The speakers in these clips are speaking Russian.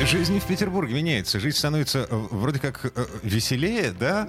Жизнь в Петербурге меняется. Жизнь становится э, вроде как э, веселее, да?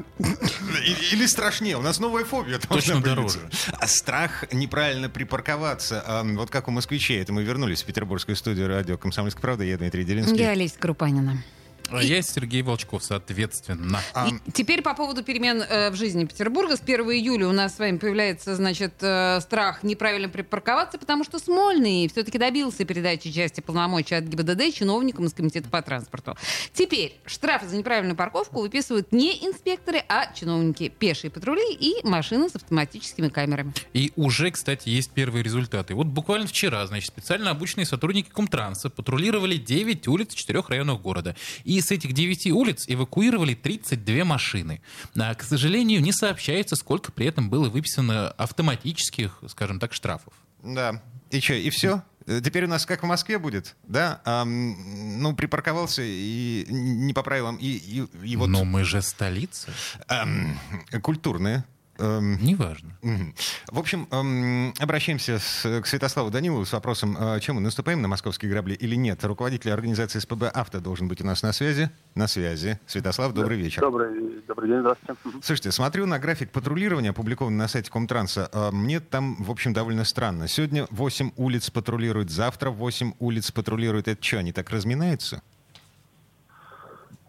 Или страшнее. У нас новая фобия. Точно дороже. А страх неправильно припарковаться. А, Вот как у москвичей. Это мы вернулись в петербургскую студию радио «Комсомольская правда». Я Дмитрий Делинский. Я Олеся Крупанина. А я Сергей Волчков, соответственно. А, И теперь по поводу перемен э, в жизни Петербурга. С 1 июля у нас с вами появляется, значит, э, страх неправильно припарковаться, потому что Смольный все-таки добился передачи части полномочий от ГИБДД чиновникам из Комитета по транспорту. Теперь штрафы за неправильную парковку выписывают не инспекторы, а чиновники, пешие патрули и машины с автоматическими камерами. И уже, кстати, есть первые результаты. Вот буквально вчера, значит, специально обученные сотрудники Комтранса патрулировали 9 улиц в 4 районах города. И с этих 9 улиц эвакуировали 32 машины. А, к сожалению, не сообщается, сколько при этом было выписано автоматических, скажем так, штрафов. Да. И что, и все? Теперь у нас как в Москве будет, да? Ам, ну, припарковался и не по правилам. И, и, и вот Но мы же столица. ам, культурные. Ам, Неважно. В общем, эм, обращаемся с- к Святославу Данилову с вопросом, э, чем мы наступаем на московские грабли или нет. Руководитель организации СПБ «Авто» должен быть у нас на связи. На связи. Святослав, добрый вечер. Добрый, добрый день, здравствуйте. Слушайте, смотрю на график патрулирования, опубликованный на сайте Комтранса. Э, Мне там, в общем, довольно странно. Сегодня 8 улиц патрулируют, завтра 8 улиц патрулируют. Это что, они так разминаются?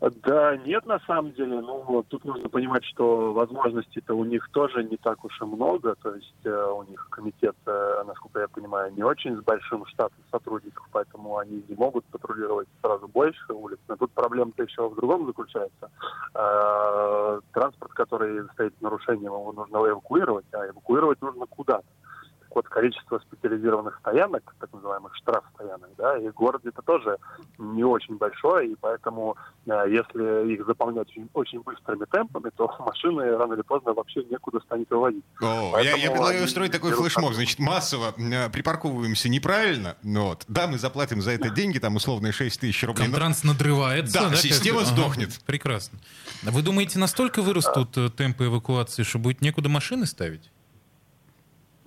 Да, нет, на самом деле, ну, вот тут нужно понимать, что возможностей-то у них тоже не так уж и много, то есть э, у них комитет, э, насколько я понимаю, не очень с большим штатом сотрудников, поэтому они не могут патрулировать сразу больше улиц. Но тут проблема-то еще в другом заключается. Э, транспорт, который стоит нарушением, его нужно эвакуировать, а эвакуировать нужно куда-то. Так вот, количество специализированных стоянок, так называемых штрафстоянок, да, и в городе это тоже не очень большое, и поэтому, э, если их заполнять очень, очень быстрыми темпами, то машины рано или поздно вообще некуда станет выводить. О, я, я Поэтому предлагаю устроить такой флешмоб. Значит, массово э, припарковываемся неправильно. Ну Вот. Да, мы заплатим за это деньги, там условные 6 тысяч рублей. Комтранс надрывается. Да, как- система Ага, сдохнет. прекрасно. А Вы думаете, настолько вырастут э, темпы эвакуации, что будет некуда машины ставить?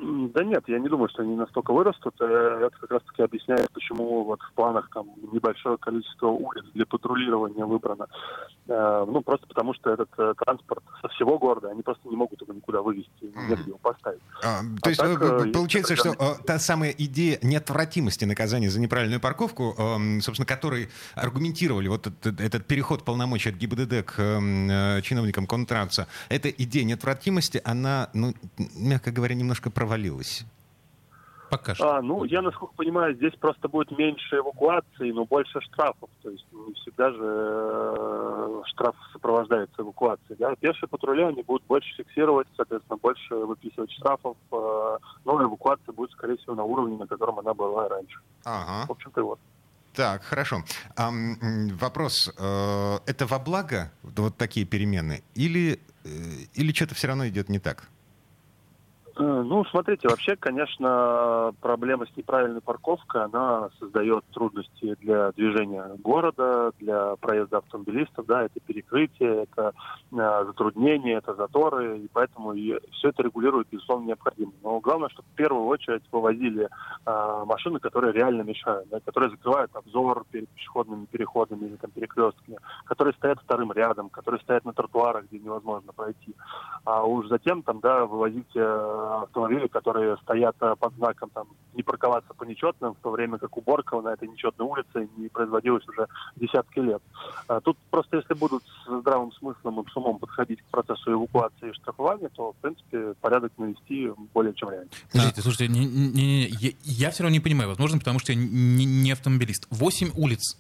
Да нет, я не думаю, что они настолько вырастут. Э, Это как раз таки объясняет, почему вот в планах там небольшое количество улиц для патрулирования выбрано. Э, Ну, просто потому что этот э, транспорт со всего города, они просто не могут его никуда вывести, негде его поставить. А, А то есть так, получается, что та самая идея неотвратимости наказания за неправильную парковку, эм, собственно, которой аргументировали вот этот, этот переход полномочий от ГИБДД к эм, чиновникам Контранса, эта идея неотвратимости, она, ну, мягко говоря, немножко провалилась. Пока что. А, ну, я, насколько понимаю, здесь просто будет меньше эвакуации, но больше штрафов. То есть не всегда же э, штраф сопровождается эвакуацией. Да? Пешие патрули, они будут больше фиксировать, соответственно, больше выписывать штрафов, э, но эвакуация будет, скорее всего, на уровне, на котором она была раньше. Ага. В общем-то, вот. Так, хорошо. М, вопрос. э, это во благо вот такие перемены? Или, или что-то все равно идет не так? Э, Ну, смотрите, вообще, конечно, проблема с неправильной парковкой, она создает трудности для движения города, для проезда автомобилистов, да, это перекрытие, это э, затруднения, это заторы, и поэтому все это регулирует, безусловно, необходимо. Но главное, чтобы в первую очередь вывозили э, машины, которые реально мешают, да, которые закрывают обзор перед пешеходными переходами или там, перекрестками, которые стоят вторым рядом, которые стоят на тротуарах, где невозможно пройти. А уж затем там, да, вывозить автомобили, которые стоят э, под знаком там не парковаться по нечетным, в то время как уборка на этой нечетной улице не производилась уже десятки лет. А Тут просто если будут с здравым смыслом и с умом подходить к процессу эвакуации и штрафования, то, в принципе, порядок навести более чем реально. Подождите, слушайте, не- не- не- я, я все равно не понимаю, возможно, потому что я не, не автомобилист. Восемь улиц.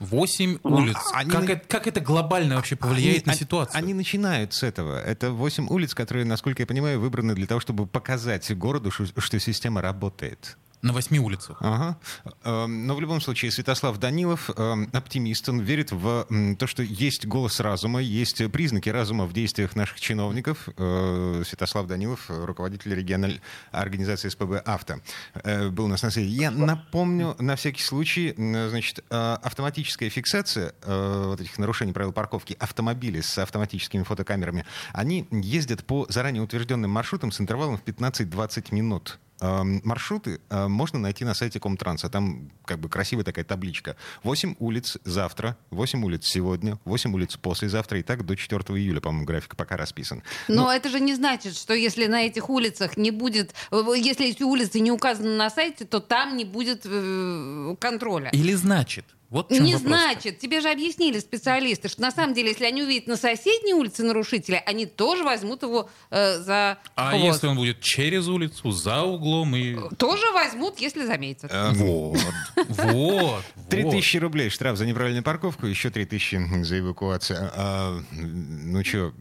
Восемь улиц. они как, это, как это глобально вообще повлияет Они- на они- ситуацию? Они начинают с этого. Это 8 улиц, которые, насколько я понимаю, выбраны для того, чтобы показать городу, что, что система работает. На восьми улицах. Ага. Эм, но в любом случае Святослав Данилов эм, оптимист, он верит в то, что есть голос разума, есть признаки разума в действиях наших чиновников. Э, Святослав Данилов, руководитель региональной организации СПБ «Авто», э, был у нас на связи. Я напомню, на всякий случай, значит, э, автоматическая фиксация э, вот этих нарушений правил парковки автомобилей с автоматическими фотокамерами, они ездят по заранее утвержденным маршрутам с интервалом в 15-20 минут. Маршруты э, можно найти на сайте Комтранса. Там как бы красивая такая табличка. 8 улиц завтра, 8 улиц сегодня, 8 улиц послезавтра и так до 4 июля, по-моему, график пока расписан. Но Ну, это же не значит, что если на этих улицах не будет, если эти улицы не указаны на сайте, то там не будет э, контроля. Или значит? Вот в Не вопрос. значит. Тебе же объяснили специалисты, что на самом деле, если они увидят на соседней улице нарушителя, они тоже возьмут его э, за А хвост. если он будет через улицу, за углом и... Тоже возьмут, если заметят. Эм, Вот, вот. 3000 рублей штраф за неправильную парковку, еще 3000 за эвакуацию. А, ну что,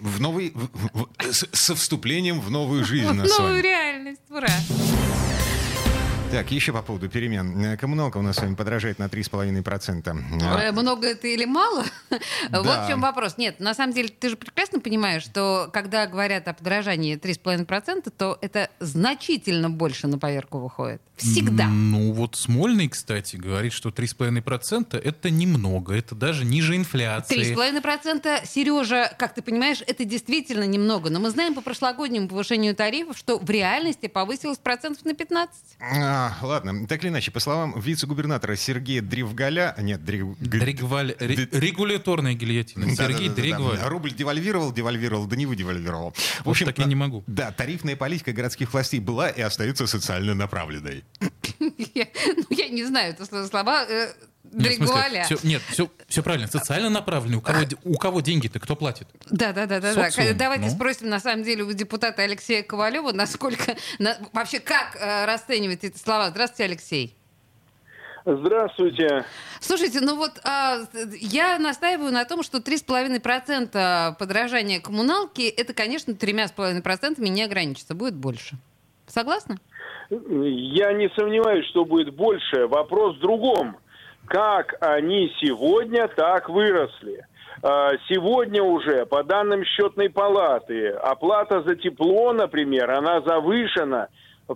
в новый, в- в- со вступлением в новую жизнь нас с Новую реальность. Ура. Так, еще по поводу перемен. Э, Коммуналка у нас с вами подражает на 3,5%. Э, Много это или мало? Вот Да. в чем вопрос. Нет, на самом деле, ты же прекрасно понимаешь, что когда говорят о подорожании 3,5%, то это значительно больше на поверку выходит. Всегда. Ну вот Смольный, кстати, говорит, что 3,5% это немного, это даже ниже инфляции. 3,5%, Сережа, как ты понимаешь, это действительно немного. Но мы знаем по прошлогоднему повышению тарифов, что в реальности повысилось процентов на 15. А, ладно, так или иначе, по словам вице-губернатора Сергея Древгаля... Нет, Древ... Дригваль- ре- Регуляторная гильотина. Сергей. Дригваль. Рубль девальвировал, девальвировал, да не выдевальвировал. В Вот так я не могу. Да, тарифная политика городских властей была и остается социально направленной. Я- Ну, я не знаю, это сло- слова э, Нет, всё- нет, все, все правильно. Социально направленный. У кого, де- у кого деньги-то кто платит? Да, да, да, да, Давайте ну. спросим, на самом деле, у депутата Алексея Ковалева, насколько на- вообще как э, расценивать эти слова. Здравствуйте, Алексей. Здравствуйте. Слушайте, ну вот а, я настаиваю на том, что 3,5% подорожания коммуналки, это, конечно, 3,5% не ограничится, будет больше. Согласны? Я не сомневаюсь, что будет больше. Вопрос в другом. Как они сегодня так выросли? А, Сегодня уже, по данным счетной палаты, оплата за тепло, например, она завышена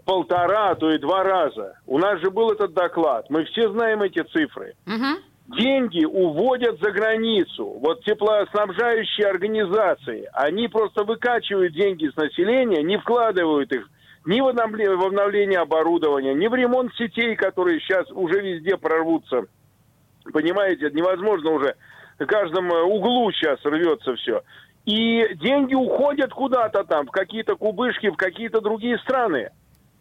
полтора, а то и два раза. У нас же был этот доклад. Мы все знаем эти цифры. Угу. деньги уводят за границу. Вот теплоснабжающие организации, они просто выкачивают деньги с населения, не вкладывают их ни в в обновление оборудования, ни в ремонт сетей, которые сейчас уже везде прорвутся. Понимаете, невозможно уже. В каждом э, углу сейчас рвется все. И деньги уходят куда-то там, в какие-то кубышки, в какие-то другие страны.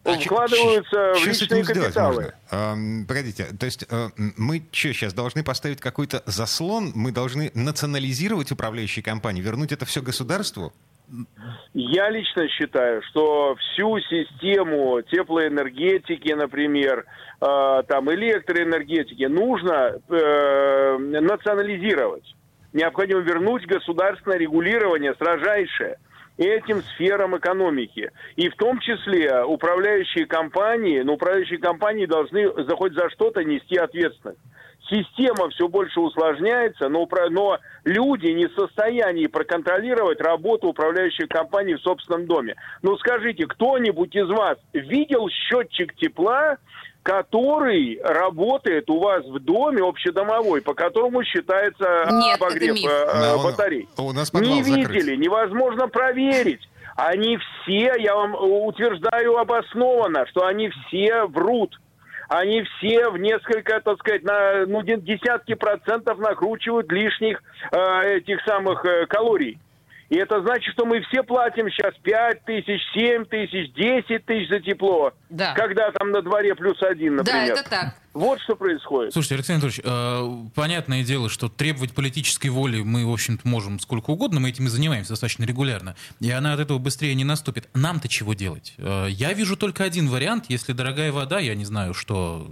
А вкладываются в чё с личные капиталы. можно? Эм, погодите, то есть э, мы что, сейчас должны поставить какой-то заслон? Мы должны национализировать управляющие компании, вернуть это все государству? Я лично считаю, что всю систему теплоэнергетики, например, э, там электроэнергетики нужно э, национализировать. Необходимо вернуть государственное регулирование строжайшее этим сферам экономики. И в том числе управляющие компании, но управляющие компании должны за хоть за что-то нести ответственность. Система все больше усложняется, но, но люди не в состоянии проконтролировать работу управляющих компаний в собственном доме. Ну скажите, кто-нибудь из вас видел счетчик тепла, который работает у вас в доме общедомовой, по которому считается Нет, это обогрев миф. э, Да, он- батарей? у нас Не закрыт. видели, невозможно проверить. Они все, я вам утверждаю обоснованно, что они все врут. Они все в несколько, так сказать, на ну, де- десятки процентов накручивают лишних э, этих самых э, калорий. И это значит, что мы все платим сейчас 5 тысяч, 7 тысяч, 10 тысяч за тепло. Да. Когда там на дворе плюс один, Да, например. это так. Вот что происходит. Слушайте, Александр Анатольевич, э, понятное дело, что требовать политической воли мы, в общем-то, можем сколько угодно, мы этим и занимаемся достаточно регулярно, и она от этого быстрее не наступит. Нам-то чего делать? Э, я вижу только один вариант, если дорогая вода, я не знаю, что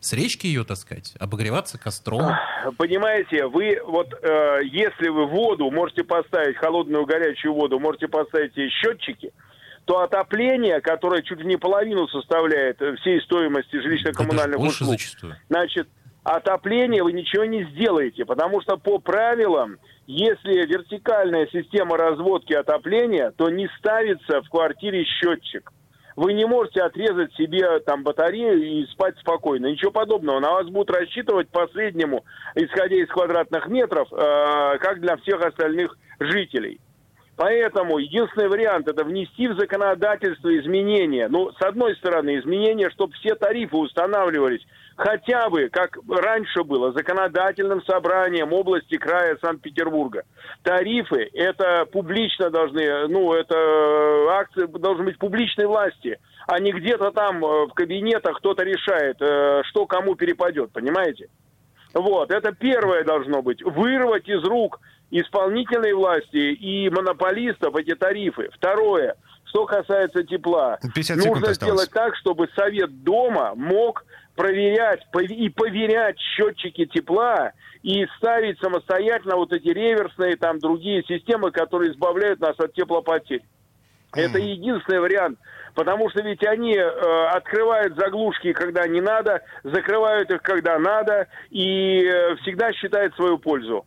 с речки ее таскать, обогреваться костром. Понимаете, вы вот э, если вы воду можете поставить, холодную горячую воду, можете поставить ей счетчики, то отопление, которое чуть ли не половину составляет э, всей стоимости жилищно-коммунальных Да услуг, зачастую. значит, отопление вы ничего не сделаете, потому что по правилам, если вертикальная система разводки отопления, то не ставится в квартире счетчик. Вы не можете отрезать себе там батарею и спать спокойно. Ничего подобного. На вас будут рассчитывать по среднему, исходя из квадратных метров, э, как для всех остальных жителей. Поэтому единственный вариант это внести в законодательство изменения. Ну, с одной стороны, изменения, чтобы все тарифы устанавливались хотя бы, как раньше было, законодательным собранием области края Санкт-Петербурга. Тарифы это публично должны, ну, это акции должны быть публичной власти, а не где-то там э, в кабинетах кто-то решает, э, что кому перепадет, понимаете? Вот, это первое должно быть. Вырвать из рук исполнительной власти и монополистов эти тарифы. Второе, что касается тепла. 50 секунд Нужно осталось. сделать так, чтобы совет дома мог проверять и поверять счетчики тепла и ставить самостоятельно вот эти реверсные там другие системы, которые избавляют нас от теплопотерь. Это единственный вариант. Потому что ведь они э, открывают заглушки, когда не надо, закрывают их, когда надо, и э, всегда считают свою пользу.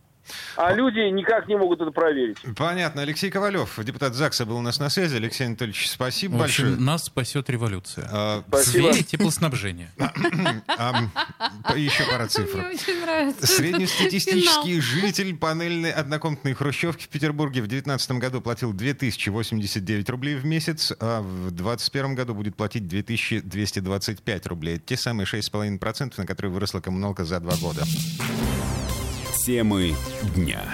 А люди никак не могут это проверить. Понятно. Алексей Ковалев, депутат ЗАГСа, был у нас на связи. Алексей Анатольевич, спасибо В общем, большое. нас спасет революция. А, В Спасибо. сфере теплоснабжения. а, еще пара цифр. Мне очень нравится. Среднестатистический житель панельной однокомнатной хрущевки в Петербурге в 2019 году платил 2089 рублей в месяц, а в 2021 году будет платить 2225 рублей. Это те самые 6,5%, на которые выросла коммуналка за два года. Темы дня.